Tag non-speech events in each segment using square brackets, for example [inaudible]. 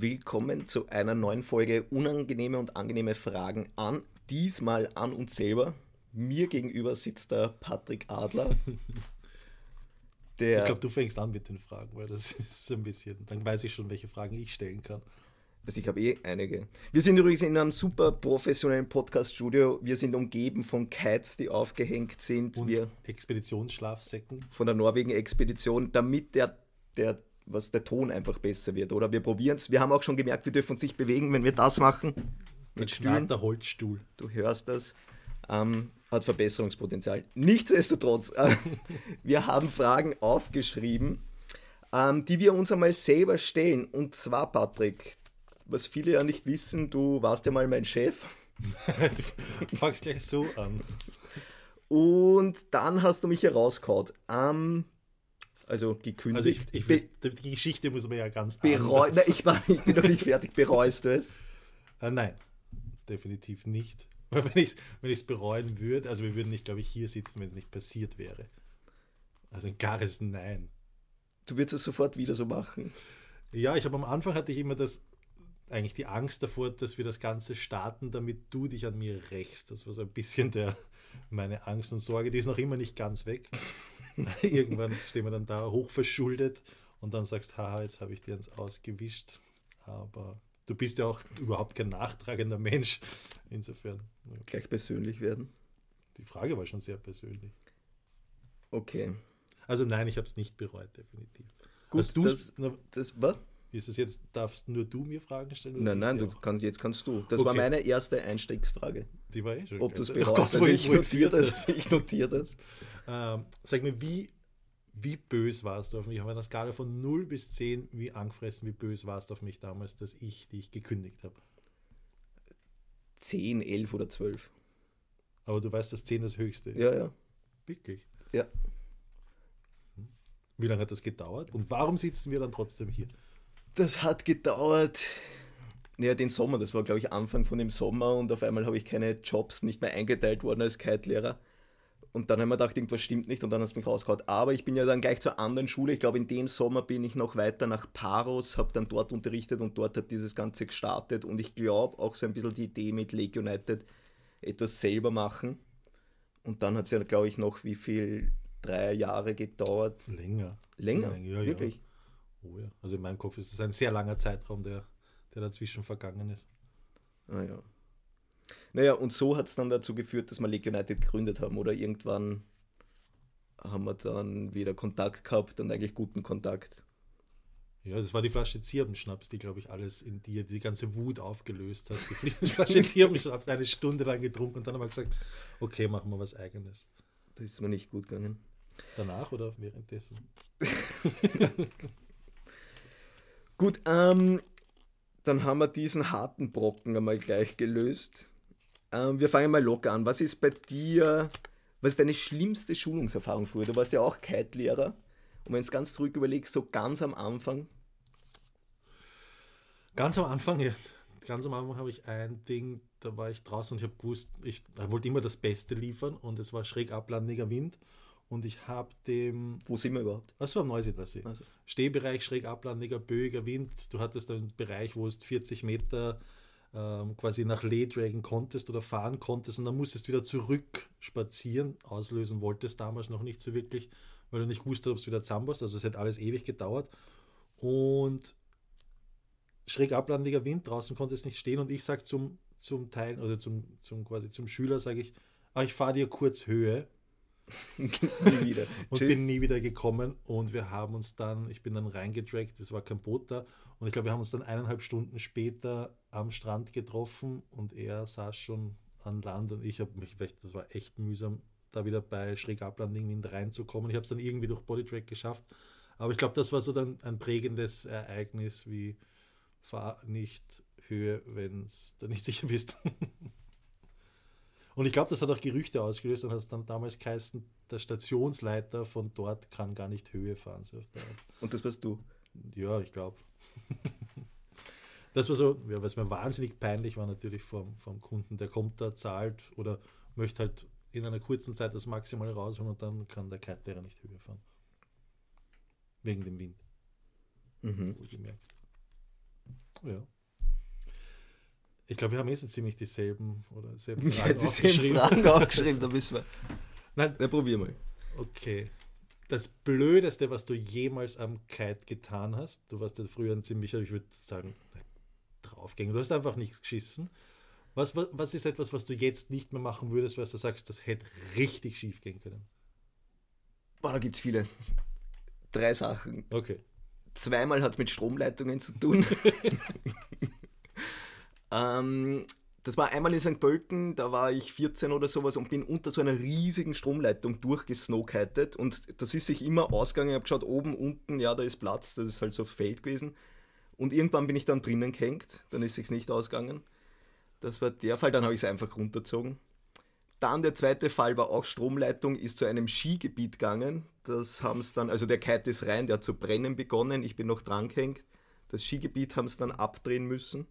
willkommen zu einer neuen Folge Unangenehme und angenehme Fragen an. Diesmal an uns selber. Mir gegenüber sitzt der Patrick Adler. [laughs] Der ich glaube, du fängst an mit den Fragen, weil das [laughs] ist ein bisschen, dann weiß ich schon, welche Fragen ich stellen kann. Also ich habe eh einige. Wir sind übrigens in einem super professionellen Podcast-Studio. Wir sind umgeben von Kites, die aufgehängt sind. Und wir Expeditionsschlafsäcken. Von der Norwegen-Expedition, damit der, der, was der Ton einfach besser wird. Oder wir probieren es. Wir haben auch schon gemerkt, wir dürfen uns nicht bewegen, wenn wir das machen. Mit Stühlen. der Holzstuhl. Du hörst das. Ähm, hat Verbesserungspotenzial. Nichtsdestotrotz, äh, [laughs] wir haben Fragen aufgeschrieben, ähm, die wir uns einmal selber stellen. Und zwar, Patrick, was viele ja nicht wissen, du warst ja mal mein Chef. [laughs] du fangst gleich so an. Und dann hast du mich herausgehauen. Ähm, also gekündigt. Also ich, ich, die Geschichte muss man ja ganz bereu Na, ich, war, ich bin noch nicht fertig. Bereust du es? Äh, nein, definitiv nicht. [laughs] Weil wenn ich es wenn bereuen würde, also wir würden nicht, glaube ich, hier sitzen, wenn es nicht passiert wäre. Also ein klares Nein. Du würdest es sofort wieder so machen. Ja, ich habe am Anfang hatte ich immer das eigentlich die Angst davor, dass wir das Ganze starten, damit du dich an mir rächst. Das war so ein bisschen der, meine Angst und Sorge. Die ist noch immer nicht ganz weg. [laughs] Irgendwann stehen wir dann da hochverschuldet und dann sagst, haha, jetzt habe ich dir ins Ausgewischt. Aber du bist ja auch überhaupt kein nachtragender Mensch. Insofern. Ja. Gleich persönlich werden. Die Frage war schon sehr persönlich. Okay. Also nein, ich habe es nicht bereut, definitiv. Gut, das, das, was? Ist es jetzt, darfst nur du mir Fragen stellen? Nein, nein, du kannst, jetzt kannst du. Das okay. war meine erste Einstiegsfrage. Die war eh schon. Ob du es bereust. Oh also ich notiere das. Ich notiere das. Ähm, sag mir, wie, wie böse warst du auf mich? Auf einer Skala von 0 bis 10, wie angefressen, wie böse warst du auf mich damals, dass ich dich gekündigt habe? 10, 11 oder 12. Aber du weißt, dass 10 das höchste ist. Ja, ja. Wirklich? Ja. Hm. Wie lange hat das gedauert? Und warum sitzen wir dann trotzdem hier? Das hat gedauert. Naja, den Sommer, das war glaube ich Anfang von dem Sommer und auf einmal habe ich keine Jobs nicht mehr eingeteilt worden als Kite-Lehrer. Und dann haben wir gedacht, irgendwas stimmt nicht und dann hat es mich rausgehauen. Aber ich bin ja dann gleich zur anderen Schule. Ich glaube, in dem Sommer bin ich noch weiter nach Paros, habe dann dort unterrichtet und dort hat dieses Ganze gestartet. Und ich glaube auch so ein bisschen die Idee mit Lake United etwas selber machen. Und dann hat es ja, glaube ich, noch wie viel, drei Jahre gedauert. Länger. Länger, Länger ja, wirklich. Ja. Oh ja. Also in meinem Kopf ist es ein sehr langer Zeitraum, der, der dazwischen vergangen ist. Ah ja. Naja, und so hat es dann dazu geführt, dass wir League United gegründet haben. Oder irgendwann haben wir dann wieder Kontakt gehabt und eigentlich guten Kontakt. Ja, das war die Flasche Zirbenschnaps, die, glaube ich, alles in dir, die ganze Wut aufgelöst hat. [laughs] Die Flasche Zirbenschnaps eine Stunde lang getrunken und dann haben wir gesagt, okay, machen wir was Eigenes. Das ist mir nicht gut gegangen. Danach oder währenddessen? [laughs] Gut, ähm, dann haben wir diesen harten Brocken einmal gleich gelöst. Ähm, wir fangen mal locker an. Was ist bei dir, was ist deine schlimmste Schulungserfahrung früher? Du warst ja auch Kite-Lehrer. Und wenn du es ganz zurück überlegst, so ganz am Anfang. Ganz am Anfang, ja. Ganz am Anfang habe ich ein Ding, da war ich draußen und ich habe gewusst, ich wollte immer das Beste liefern und es war schräg ablandiger Wind und ich habe dem. Wo sind wir überhaupt? Achso, am Neusiedlersee. Also. Stehbereich, schräg ablandiger, böiger Wind. Du hattest einen Bereich, wo es 40 Meter ähm, quasi nach Lee dragen konntest oder fahren konntest und dann musstest du wieder zurück spazieren. Auslösen wolltest damals noch nicht so wirklich, weil du nicht wusstest, ob es wieder zusammenpasst. Also es hat alles ewig gedauert. Und schräg ablandiger Wind, draußen konntest nicht stehen und ich sage zum, zum Teil, oder zum, zum quasi zum Schüler, sage ich, ah, ich fahre dir kurz Höhe [laughs] nie wieder. [laughs] und Tschüss. bin nie wieder gekommen und wir haben uns dann, ich bin dann reingedragt, es war kein Boot da und ich glaube, wir haben uns dann eineinhalb Stunden später am Strand getroffen und er saß schon an Land und ich habe mich, das war echt mühsam, da wieder bei schräg Ablanding reinzukommen. Ich habe es dann irgendwie durch Bodytrack geschafft, aber ich glaube, das war so dann ein prägendes Ereignis wie fahr nicht Höhe, wenn du nicht sicher bist. [laughs] Und ich glaube, das hat auch Gerüchte ausgelöst und hat es dann damals geheißen, der Stationsleiter von dort kann gar nicht Höhe fahren. So und das warst du? Ja, ich glaube. das war so, ja, was mir wahnsinnig peinlich war natürlich vom, vom Kunden. Der kommt da, zahlt oder möchte halt in einer kurzen Zeit das Maximale rausholen und dann kann der Kite-Lehrer nicht Höhe fahren. Wegen dem Wind. Mhm. Ja. Ich glaube, wir haben eh so ziemlich dieselben oder dieselben Fragen, ja, dieselben Fragen aufgeschrieben. Da müssen wir. Nein, dann probier mal. Okay. Das Blödeste, was du jemals am Kite getan hast, du warst ja früher ein ziemlicher, ich würde sagen, draufgänger, du hast einfach nichts geschissen. Was, was, was ist etwas, was du jetzt nicht mehr machen würdest, weil du sagst, das hätte richtig schief gehen können? Boah, da gibt es viele. Drei Sachen. Okay. Zweimal hat es mit Stromleitungen zu tun. [laughs] ähm, das war einmal in St. Pölten, da war ich 14 oder sowas und bin unter so einer riesigen Stromleitung durchgesnowkited und das ist sich immer ausgegangen. Ich habe geschaut, oben, unten, ja, da ist Platz, das ist halt so Feld gewesen. Und irgendwann bin ich dann drinnen gehängt, dann ist es nicht ausgegangen. Das war der Fall, dann habe ich es einfach runtergezogen. Dann der zweite Fall war auch Stromleitung, ist zu einem Skigebiet gegangen. Das haben es dann, also der Kite ist rein, der hat zu brennen begonnen, ich bin noch dran gehängt. Das Skigebiet haben es dann abdrehen müssen.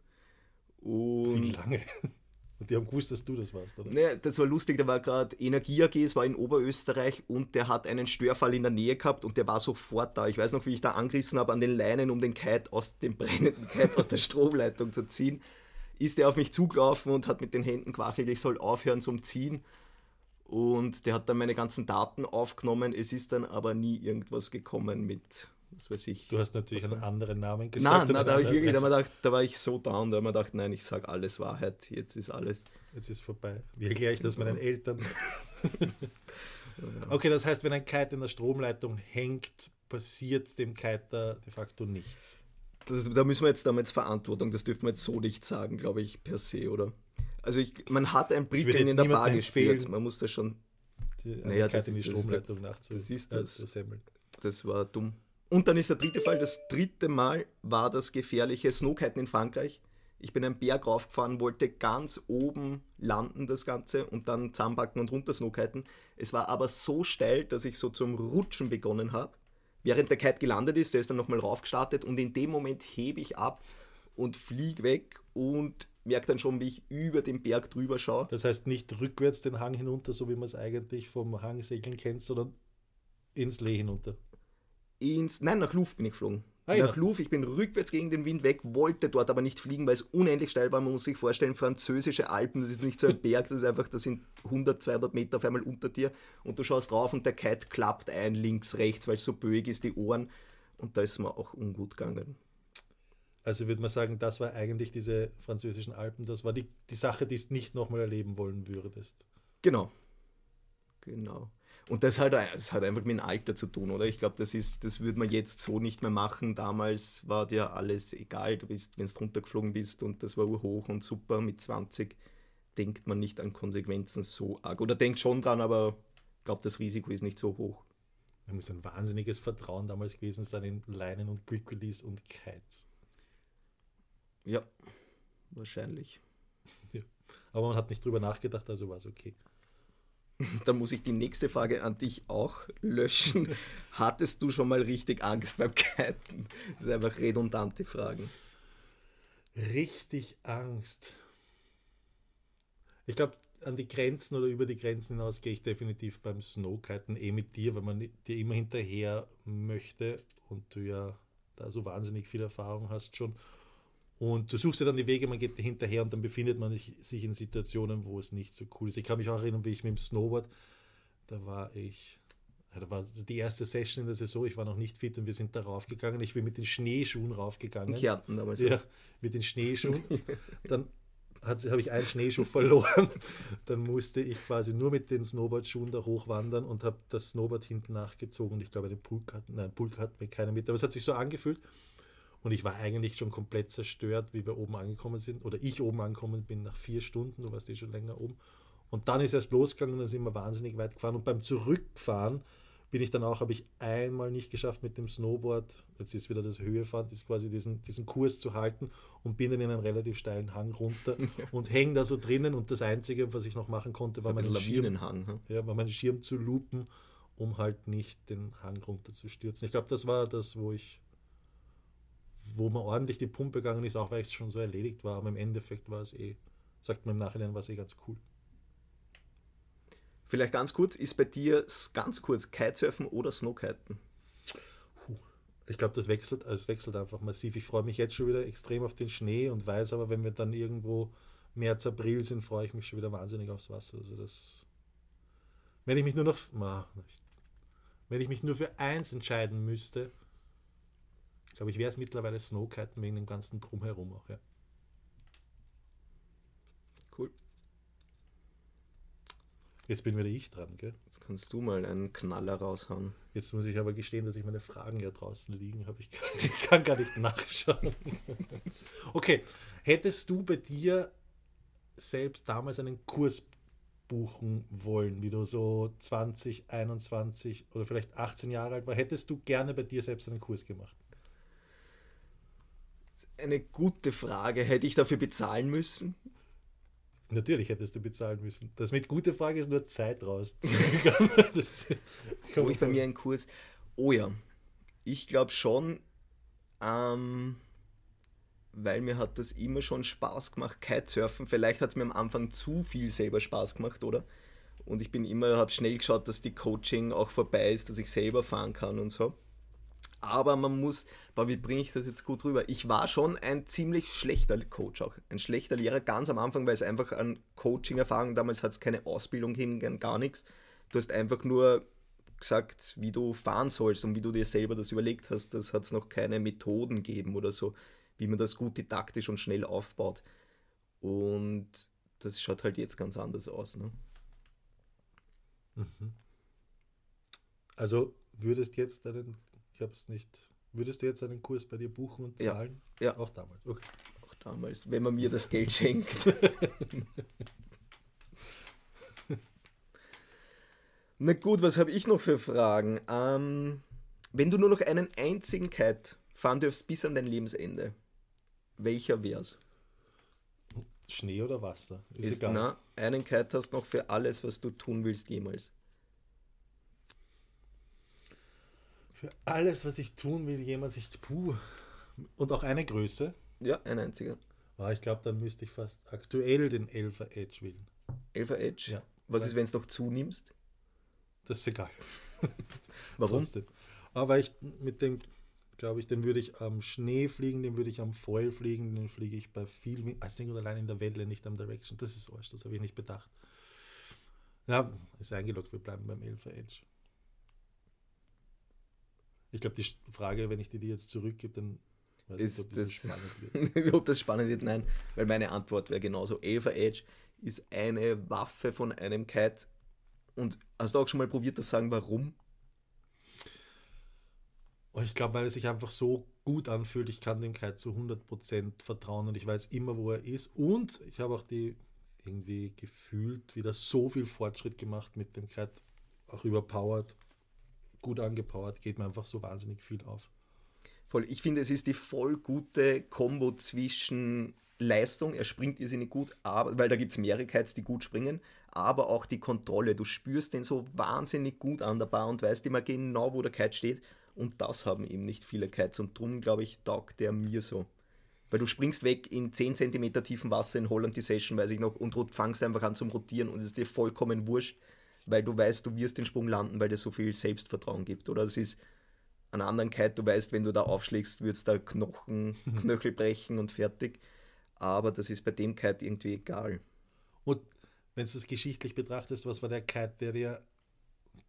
Und Wie lange? [laughs] Und die haben gewusst, dass du das warst, oder? Ne, das war lustig, da war gerade Energie AG, es war in Oberösterreich und der hat einen Störfall in der Nähe gehabt und der war sofort da. Ich weiß noch, wie ich da angerissen habe an den Leinen, um den Kite aus dem brennenden Kite aus der [laughs] Stromleitung zu ziehen ist er auf mich zugelaufen und hat mit den Händen quachelt, ich soll aufhören zum Ziehen. Und der hat dann meine ganzen Daten aufgenommen. Es ist dann aber nie irgendwas gekommen mit, was weiß ich. Du hast natürlich einen anderen Namen gesagt. Nein, nein da, ich wirklich, da, gedacht, da war ich so down, da habe ich gedacht, nein, ich sage alles Wahrheit, jetzt ist alles. Jetzt ist vorbei. Wie erkläre ich das meinen Eltern? [laughs] [laughs] okay, das heißt, wenn ein Kite in der Stromleitung hängt, passiert dem Kiter de facto nichts das, da müssen wir jetzt damals Verantwortung, das dürfen wir jetzt so nicht sagen, glaube ich, per se, oder? Also ich, man hat ein Brickeln in der Bar gespielt, man muss das schon... Die, naja, das in die Stromleitung das, das ist das. Das war dumm. Und dann ist der dritte Fall, das dritte Mal war das gefährliche Snowkiten in Frankreich. Ich bin einen Berg raufgefahren, wollte ganz oben landen, das Ganze, und dann zusammenpacken und runter Snowkiten. Es war aber so steil, dass ich so zum Rutschen begonnen habe während der Kite gelandet ist, der ist dann nochmal raufgestartet und in dem Moment hebe ich ab und fliege weg und merke dann schon, wie ich über den Berg drüber schaue. Das heißt nicht rückwärts den Hang hinunter, so wie man es eigentlich vom Hangsegeln kennt, sondern ins Lee hinunter. Ins, nein, nach Luft bin ich geflogen. Ah, nach Luft, ich bin rückwärts gegen den Wind weg, wollte dort aber nicht fliegen, weil es unendlich steil war. Man muss sich vorstellen, französische Alpen, das ist nicht so ein Berg, das ist einfach, das sind 100, 200 Meter auf einmal unter dir und du schaust drauf und der Kite klappt ein, links, rechts, weil es so böig ist, die Ohren und da ist mir auch ungut gegangen. Also würde man sagen, das war eigentlich diese französischen Alpen, das war die, die Sache, die du nicht nochmal erleben wollen würdest. Genau. Genau. Und das hat, das hat einfach mit dem Alter zu tun, oder? Ich glaube, das das würde man jetzt so nicht mehr machen. Damals war dir alles egal, du bist, wenn du runtergeflogen bist und das war hoch und super. Mit 20 denkt man nicht an Konsequenzen so arg. Oder denkt schon dran, aber ich glaube, das Risiko ist nicht so hoch. Da muss ein wahnsinniges Vertrauen damals gewesen sein in Leinen und Quick Release und Kites. Ja, wahrscheinlich. [laughs] Ja. Aber man hat nicht drüber nachgedacht, also war es okay. [laughs] Dann muss ich die nächste Frage an dich auch löschen. [laughs] Hattest du schon mal richtig Angst beim Kiten? Das sind einfach redundante Fragen. Richtig Angst. Ich glaube, an die Grenzen oder über die Grenzen hinaus gehe ich definitiv beim Snowkiten eh mit dir, weil man dir immer hinterher möchte und du ja da so wahnsinnig viel Erfahrung hast schon und du suchst ja dann die Wege, man geht hinterher und dann befindet man sich in Situationen, wo es nicht so cool ist. Ich kann mich auch erinnern, wie ich mit dem Snowboard, da war ich, da war die erste Session in der Saison, ich war noch nicht fit und wir sind da raufgegangen. Ich bin mit den Schneeschuhen raufgegangen. In Kärnten damals. Ja, mit den Schneeschuhen. [laughs] Dann habe ich einen Schneeschuh verloren. Dann musste ich quasi nur mit den Snowboardschuhen da hochwandern und habe das Snowboard hinten nachgezogen. Und ich glaube, den Pulk hat, nein, Pulk hat mir keiner mit. Aber es hat sich so angefühlt. Und ich war eigentlich schon komplett zerstört, wie wir oben angekommen sind. Oder ich oben angekommen bin nach vier Stunden, du warst eh schon länger oben. Und dann ist erst losgegangen, dann sind wir wahnsinnig weit gefahren. Und beim Zurückfahren bin ich dann auch, habe ich einmal nicht geschafft mit dem Snowboard, jetzt ist wieder das Höhefahren, ist quasi diesen, diesen Kurs zu halten und bin dann in einen relativ steilen Hang runter [laughs] und hänge da so drinnen. Und das Einzige, was ich noch machen konnte, war meinen Schirm, hm? ja, war meinen Schirm zu lupen, um halt nicht den Hang runter zu stürzen. Ich glaube, das war das, wo ich wo man ordentlich die Pumpe gegangen ist, auch weil es schon so erledigt war. Aber im Endeffekt war es eh, sagt man im Nachhinein, war es eh ganz cool. Vielleicht ganz kurz, ist bei dir ganz kurz Kitesurfen oder Snowkiten? Ich glaube, das wechselt, also es wechselt einfach massiv. Ich freue mich jetzt schon wieder extrem auf den Schnee und weiß aber, wenn wir dann irgendwo März, April sind, freue ich mich schon wieder wahnsinnig aufs Wasser. Also das. Wenn ich mich nur noch. Wenn ich mich nur für eins entscheiden müsste, glaube ich, wäre es mittlerweile Snowkiten wegen dem ganzen Drumherum auch, ja. Cool. Jetzt bin wieder ich dran, gell? Jetzt kannst du mal einen Knaller raushauen. Jetzt muss ich aber gestehen, dass ich meine Fragen ja draußen liegen habe. Ich, [laughs] ich kann gar nicht nachschauen. okay, hättest du bei dir selbst damals einen Kurs buchen wollen, wie du so 20, 21 oder vielleicht 18 Jahre alt war, hättest du gerne bei dir selbst einen Kurs gemacht? Eine gute Frage. Hätte ich dafür bezahlen müssen? Natürlich hättest du bezahlen müssen. Das mit gute Frage ist nur Zeit rausziehen. [laughs] [laughs] Wo ich bei mir einen Kurs. Oh ja, ich glaube schon, ähm, weil mir hat das immer schon Spaß gemacht, Kitesurfen. Vielleicht hat es mir am Anfang zu viel selber Spaß gemacht, oder? Und ich bin immer, habe schnell geschaut, dass die Coaching auch vorbei ist, dass ich selber fahren kann und so. Aber man muss, aber wie bringe ich das jetzt gut rüber? Ich war schon ein ziemlich schlechter Coach auch. Ein schlechter Lehrer ganz am Anfang, weil es einfach an Coaching-Erfahrung, damals hat es keine Ausbildung gegeben, gar nichts. Du hast einfach nur gesagt, wie du fahren sollst und wie du dir selber das überlegt hast. Das hat es noch keine Methoden gegeben oder so wie man das gut didaktisch und schnell aufbaut. Und das schaut halt jetzt ganz anders aus. Ne? Mhm. Also würdest jetzt einen, ich habe es nicht, würdest du jetzt einen Kurs bei dir buchen und zahlen? Ja. ja. Auch damals. Okay. Auch damals, wenn man mir das Geld schenkt. [laughs] Na gut, was habe ich noch für Fragen? Ähm, wenn du nur noch einen einzigen Kite fahren dürfst bis an dein Lebensende, welcher wär's? Schnee oder Wasser? Ist, ist egal. Na, einen Kite hast noch für alles, was du tun willst jemals. Für alles, was ich tun will jemals, ich puh. Und auch eine Größe? Ja, ein einziger. Ah, ich glaube, dann müsste ich fast aktuell den Elfer Edge wählen. Elfer Edge? Ja. Was ist, wenn es noch zunimmst? Das ist egal. [laughs] Warum? Trotzdem. Aber ich mit dem glaube ich, den würde ich am Schnee fliegen, den würde ich am Foil fliegen, den fliege ich bei viel, als Ding allein in der Welle, nicht am Direction. Das ist Arsch, das habe ich nicht bedacht. Ja, ist eingeloggt, wir bleiben beim 11 Edge. Ich glaube, die Frage, wenn ich die dir jetzt zurückgebe, dann weiß ist ich nicht, ob das, das spannend wird. [laughs] ob das spannend wird, nein, weil meine Antwort wäre genauso. 11 Edge ist eine Waffe von einem Kite. Und hast du auch schon mal probiert, das sagen, warum? Ich glaube, weil er sich einfach so gut anfühlt, ich kann dem Kite zu 100% vertrauen und ich weiß immer, wo er ist. Und ich habe auch die irgendwie gefühlt wieder so viel Fortschritt gemacht mit dem Kite, auch überpowered, gut angepowert, geht mir einfach so wahnsinnig viel auf. Voll, ich finde, es ist die voll gute Kombo zwischen Leistung, er springt irrsinnig gut, aber, weil da gibt es mehrere Kites, die gut springen, aber auch die Kontrolle. Du spürst den so wahnsinnig gut an der Bar und weißt immer genau, wo der Kite steht und das haben eben nicht viele Kites und darum, glaube ich, taugt der mir so. Weil du springst weg in 10 cm tiefem Wasser in Holland die Session, weiß ich noch, und fangst einfach an zum Rotieren und es ist dir vollkommen wurscht, weil du weißt, du wirst den Sprung landen, weil dir so viel Selbstvertrauen gibt. Oder es ist an anderen Kite, du weißt, wenn du da aufschlägst, wird es da Knochen, [laughs] Knöchel brechen und fertig. Aber das ist bei dem Kite irgendwie egal. Und wenn du das geschichtlich betrachtest, was war der Kite, der dir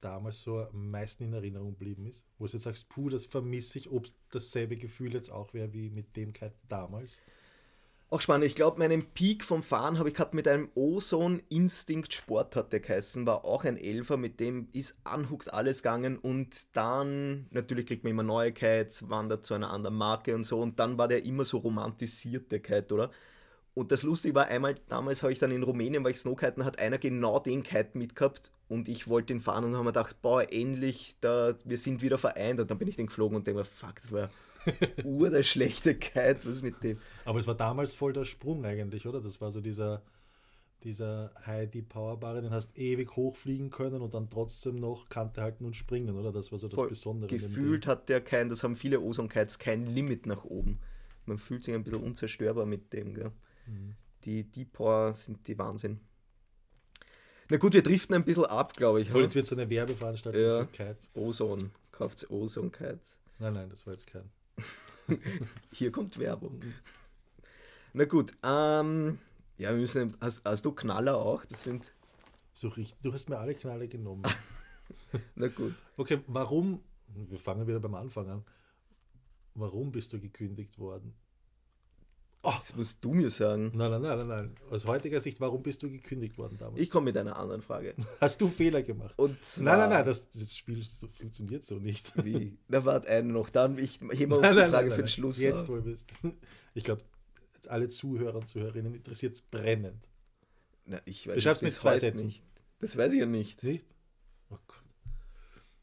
damals so am meisten in Erinnerung geblieben ist? Wo du jetzt sagst, puh, das vermisse ich, ob es dasselbe Gefühl jetzt auch wäre wie mit dem Kite damals? Auch spannend. Ich glaube, meinen Peak vom Fahren habe ich gehabt mit einem Ozone Instinct Sport, hat der geheißen. War auch ein Elfer, mit dem ist anhuckt alles gegangen. Und dann, natürlich kriegt man immer neue Kites, wandert zu einer anderen Marke und so. Und dann war der immer so romantisiert, der Kite, oder? Und das Lustige war, einmal damals habe ich dann in Rumänien, weil ich Snowkiten hat einer genau den Kite mitgehabt und ich wollte den fahren und habe mir gedacht, boah, endlich, da, wir sind wieder vereint und dann bin ich den geflogen und denke mir, fuck, das war ur der schlechte Kite, was mit dem. Aber es war damals voll der Sprung eigentlich, oder? Das war so dieser, dieser High Deep Power Barre, den hast ewig hochfliegen können und dann trotzdem noch Kante halten und springen, oder? Das war so das voll Besondere. Gefühlt hat der kein, das haben viele Ozone Kites, kein Limit nach oben. Man fühlt sich ein bisschen unzerstörbar mit dem, gell? Mhm. Die Deep Power sind die Wahnsinn. Na gut, wir driften ein bisschen ab, glaube ich. Obwohl, jetzt wird so eine Werbeveranstaltung ja. für Kites. Ozone. Kauft Ozone Kites. Nein, nein, das war jetzt kein. [laughs] Hier kommt Werbung. Na gut, ähm, ja, wir müssen, hast, hast du Knaller auch? Das sind, So richtig. Du hast mir alle Knalle genommen. [laughs] na gut. Okay, warum? Wir fangen wieder beim Anfang an. Warum bist du gekündigt worden? Das musst du mir sagen. Nein, nein, nein, nein. Aus heutiger Sicht, warum bist du gekündigt worden damals? Ich komme mit einer anderen Frage. [laughs] Hast du Fehler gemacht? Und zwar, Nein, nein, nein, das, das Spiel so, funktioniert so nicht. [laughs] Wie? Na, warte, eine noch. Dann, ich hebe [laughs] uns die Frage nein, für den. Schluss Jetzt, wo du bist. Ich glaube, alle Zuhörer und Zuhörerinnen interessiert es brennend. Na, ich Du weiß schreibst es mit zwei Sätzen. nicht. Das weiß ich ja nicht. Nicht? Oh Gott.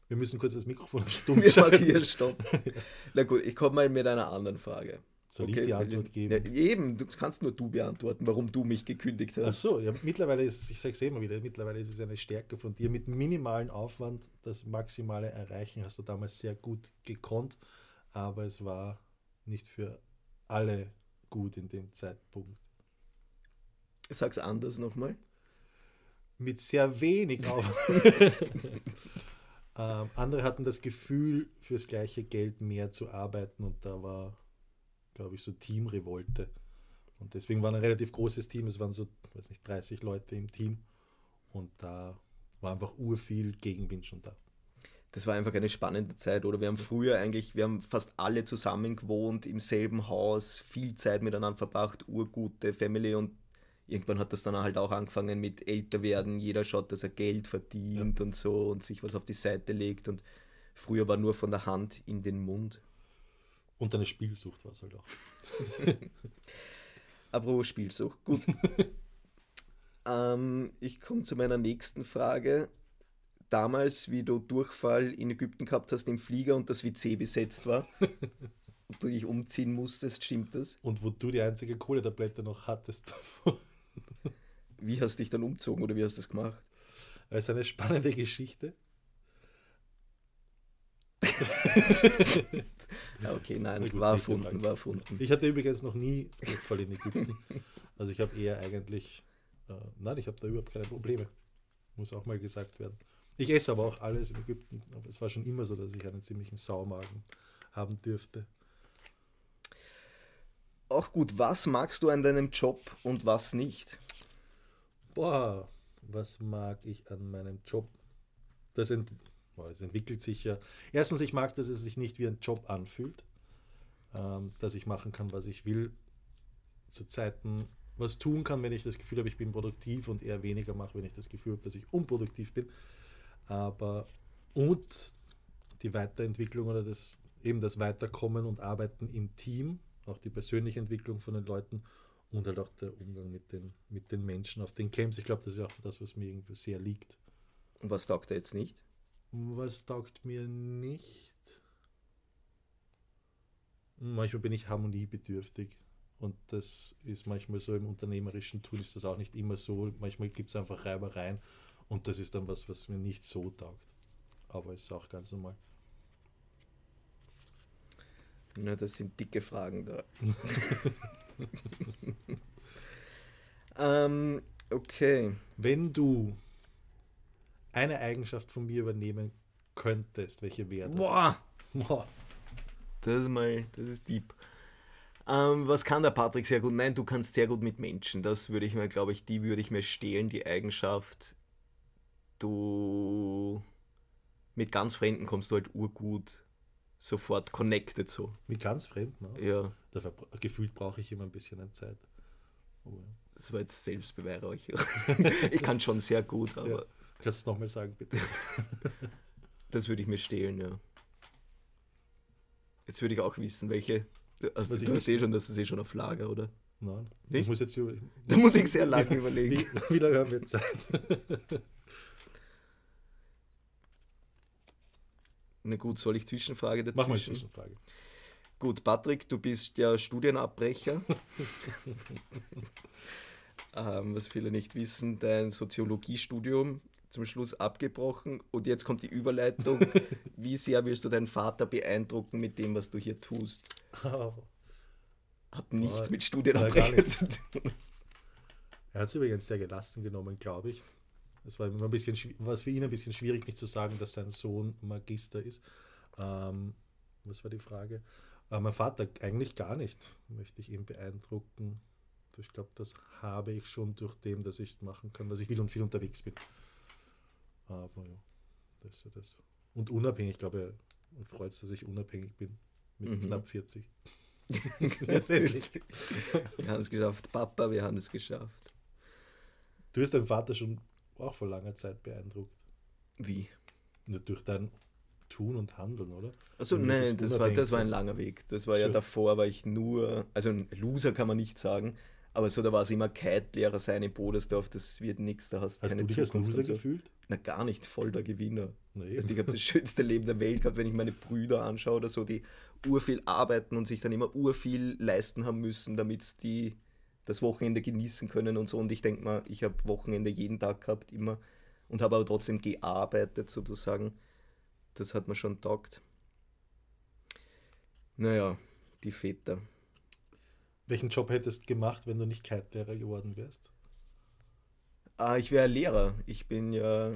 Wir müssen kurz das Mikrofon stumm Wir schalten. markieren Stopp. Na gut, ich komme mal mit einer anderen Frage. Soll ich die Antwort geben? Ja, eben, du das kannst nur du beantworten, warum du mich gekündigt Ach hast. so, ja, mittlerweile ist, ich sage es immer wieder, mittlerweile ist es eine Stärke von dir. Mit minimalen Aufwand das Maximale erreichen hast du damals sehr gut gekonnt, aber es war nicht für alle gut in dem Zeitpunkt. Sag's anders nochmal. Mit sehr wenig [laughs] Aufwand. ähm, andere hatten das Gefühl, fürs gleiche Geld mehr zu arbeiten und da war, glaube ich, so Teamrevolte. Und deswegen war ein relativ großes Team, es waren so, weiß nicht, 30 Leute im Team und da war einfach urviel Gegenwind schon da. Das war einfach eine spannende Zeit, oder? Wir haben früher eigentlich, wir haben fast alle zusammen gewohnt, im selben Haus, viel Zeit miteinander verbracht, urgute Family und irgendwann hat das dann halt auch angefangen mit älter werden, jeder schaut, dass er Geld verdient und so und sich was auf die Seite legt und früher war nur von der Hand in den Mund. Und eine Spielsucht war es halt auch. [laughs] Apropos Spielsucht, gut. [laughs] ähm, ich komme zu meiner nächsten Frage. Damals, wie du Durchfall in Ägypten gehabt hast im Flieger und das WC besetzt war [laughs] und du dich umziehen musstest, stimmt das? Und wo du die einzige Kohletablette noch hattest davon. Wie hast du dich dann umzogen oder wie hast du das gemacht? Es ist eine spannende Geschichte. Ja, okay, nein, gut, war erfunden, war erfunden. Ich hatte übrigens noch nie Durchfall in Ägypten. Also ich habe eher eigentlich, äh, nein, ich habe da überhaupt keine Probleme. Muss auch mal gesagt werden. Ich esse aber auch alles in Ägypten. Aber es war schon immer so, dass ich einen ziemlichen Saumagen haben dürfte. Auch gut, was magst du an deinem Job und was nicht? Boah, was mag ich an meinem Job? Das, ent boah, es entwickelt sich ja. Erstens, ich mag, dass es sich nicht wie ein Job anfühlt. Ähm, dass ich machen kann, was ich will. Zu Zeiten was tun kann, wenn ich das Gefühl habe, ich bin produktiv und eher weniger mache, wenn ich das Gefühl habe, dass ich unproduktiv bin. Aber und die Weiterentwicklung oder das eben das Weiterkommen und Arbeiten im Team, auch die persönliche Entwicklung von den Leuten und halt auch der Umgang mit den, mit den Menschen auf den Camps. Ich glaube, das ist auch das, was mir irgendwie sehr liegt. Und was taugt er jetzt nicht? Was taugt mir nicht? Manchmal bin ich harmoniebedürftig. Und das ist manchmal so im unternehmerischen Tun ist das auch nicht immer so. Manchmal gibt es einfach Reibereien und das ist dann was, was mir nicht so taugt. Aber ist auch ganz normal. Na, das sind dicke Fragen da. [laughs] [laughs] ähm, okay. Wenn du eine Eigenschaft von mir übernehmen könntest, welche wäre das? Boah, Boah. das ist mal, das ist deep. Ähm, was kann der Patrick sehr gut? Nein, du kannst sehr gut mit Menschen. Das würde ich mir, glaube ich, die würde ich mir stehlen, die Eigenschaft. Du mit ganz Fremden kommst du halt urgut sofort connected so. Mit ganz Fremden. Ne? Ja, Dafür, gefühlt brauche ich immer ein bisschen an Zeit. Aber, das war jetzt Selbstbeweihräucherung. [laughs] ich kann schon sehr gut, aber Ja. Kannst du nochmal sagen, bitte? [laughs] das würde ich mir stehlen, ja. Jetzt würde ich auch wissen, welche. Also, du eh nicht- schon, das ist eh schon auf Lager, oder? Nein. Nicht? Ich muss jetzt über- [laughs] Da muss ich sehr lange überlegen. wie lange haben wir Zeit? [laughs] Na gut, soll ich Zwischenfrage dazwischen? Mach mal Zwischenfrage. Gut, Patrick, du bist ja Studienabbrecher. ähm, was viele nicht wissen, dein Soziologiestudium zum Schluss abgebrochen und jetzt kommt die Überleitung. [laughs] Wie sehr willst du deinen Vater beeindrucken mit dem, was du hier tust? Hat nichts Boah, mit Studienabbrechen zu tun. Er hat es übrigens sehr gelassen genommen, glaube ich. Es war immer ein bisschen, war für ihn ein bisschen schwierig, nicht zu sagen, dass sein Sohn Magister ist. Ähm, was war die Frage? Äh, mein Vater eigentlich gar nicht, möchte ich ihn beeindrucken. Ich glaube, das habe ich schon durch dem, dass ich machen kann, was ich will und viel unterwegs bin. Aber ja, das ist ja das. Und unabhängig, glaube ich, freut es, dass ich unabhängig bin. Mit mhm. knapp 40. [laughs] wir haben es geschafft. Papa, wir haben es geschafft. Du hast deinen Vater schon auch vor langer Zeit beeindruckt. Wie? Nur durch dein Tun und Handeln, oder? Also nein, das war, das war ein langer Weg. Das war Schön. ja davor, war ich nur, also ein Loser kann man nicht sagen, aber so, da war es immer Kite-Lehrer sein in Bodersdorf, das wird nichts, da hast, hast keine du dich Zukunft als Loser so. gefühlt? Na, gar nicht, voll der Gewinner. Nee. Also ich habe das [laughs] schönste Leben der Welt gehabt, wenn ich meine Brüder anschaue oder so, die urviel arbeiten und sich dann immer urviel leisten haben müssen, damit die das Wochenende genießen können und so. Und ich denke mal, ich habe Wochenende jeden Tag gehabt, immer, und habe aber trotzdem gearbeitet sozusagen. Das hat mir schon taugt. Naja, die Väter. Welchen Job hättest du gemacht, wenn du nicht Kite-Lehrer geworden wärst? Ah, ich wäre Lehrer. Ich bin ja,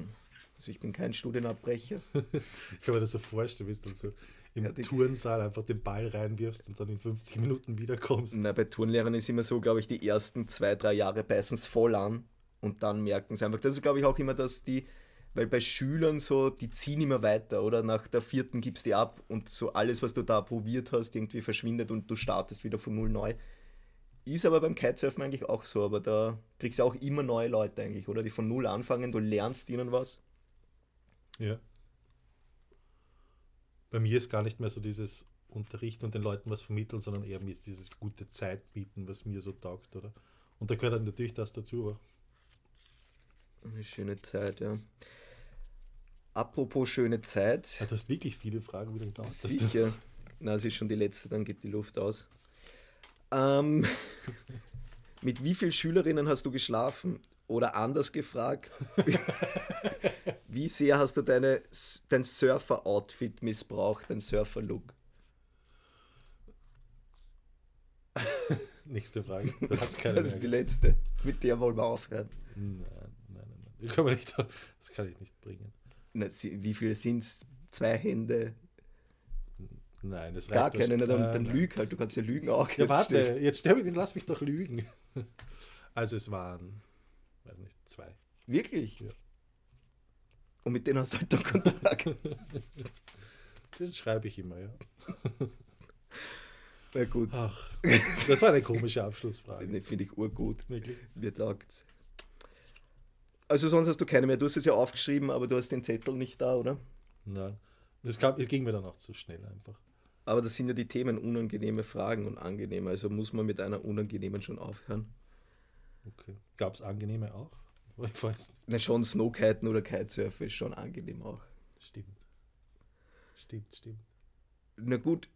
also ich bin kein Studienabbrecher. ich kann mir das so vorstellen, wie du dann so im ja, Turnsaal einfach den Ball reinwirfst und dann in 50 Minuten wiederkommst. Na, bei Turnlehrern ist immer so, glaube ich, die ersten zwei, drei Jahre beißen es voll an und dann merken sie einfach. Das ist, glaube ich, auch immer, dass die, weil bei Schülern so, die ziehen immer weiter, oder? Nach der vierten gibst du die ab und so alles, was du da probiert hast, irgendwie verschwindet und du startest wieder von null neu. Ist aber beim Kitesurfen eigentlich auch so, aber da kriegst du auch immer neue Leute eigentlich, oder? Die von null anfangen, du lernst ihnen was. Ja. Bei mir ist gar nicht mehr so dieses Unterrichten und den Leuten was vermitteln, sondern eher mit dieses gute Zeit bieten, was mir so taugt, oder? Und da gehört dann natürlich das dazu. Aber. Eine schöne Zeit, ja. Apropos schöne Zeit. Ja, du hast wirklich viele Fragen wieder gedacht. Sicher. Na, es ist schon die letzte, dann geht die Luft aus. Ähm, [laughs] mit wie vielen Schülerinnen hast du geschlafen? Oder anders gefragt, [laughs] wie sehr hast du deine, dein Surfer-Outfit missbraucht, dein Surfer-Look? [laughs] Nächste Frage. Das, das ist die letzte. Mit der wollen wir aufhören. Nein, nein, nein. nein. Kann nicht, das kann ich nicht bringen. Na, wie viele sind es? Zwei Hände, Nein, das reicht Gar keine, nicht, dann, dann lüg halt, du kannst ja lügen auch. Ja, warte, stehen. jetzt sterbe ich, lass mich doch lügen. [laughs] Also es waren, weiß nicht, zwei. Wirklich? Ja. Und mit denen hast du halt doch Kontakt. [laughs] Den schreibe ich immer, ja. Na gut. Ach, das war eine komische Abschlussfrage. Ne, finde ich urgut. Wirklich? Mir taugt's. Also sonst hast du keine mehr. Du hast es ja aufgeschrieben, aber du hast den Zettel nicht da, oder? Nein. Es, kam, es ging mir dann auch zu schnell einfach. Aber das sind ja die Themen unangenehme Fragen und angenehme. Also muss man mit einer unangenehmen schon aufhören. Okay. Gab es angenehme auch? [laughs] Ich weiß nicht. Na, schon Snowkiten oder Kitesurfen ist schon angenehm auch. Stimmt. Stimmt, stimmt. Na gut,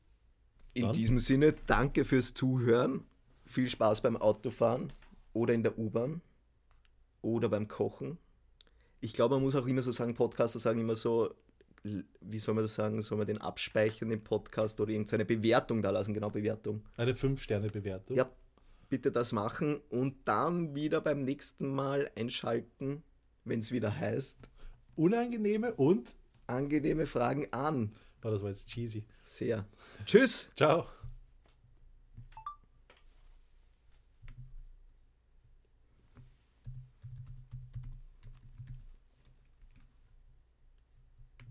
in Dann? diesem Sinne, danke fürs Zuhören. Viel Spaß beim Autofahren oder in der U-Bahn oder beim Kochen. Ich glaube, man muss auch immer so sagen, Podcaster sagen immer so, wie soll man das sagen, soll man den abspeichern im Podcast oder irgendeine Bewertung da lassen, genau Bewertung. Eine 5-Sterne-Bewertung. Ja, bitte das machen und dann wieder beim nächsten Mal einschalten, wenn es wieder heißt. Unangenehme und angenehme Fragen an. Oh, das war jetzt cheesy. Sehr. Tschüss. Ciao.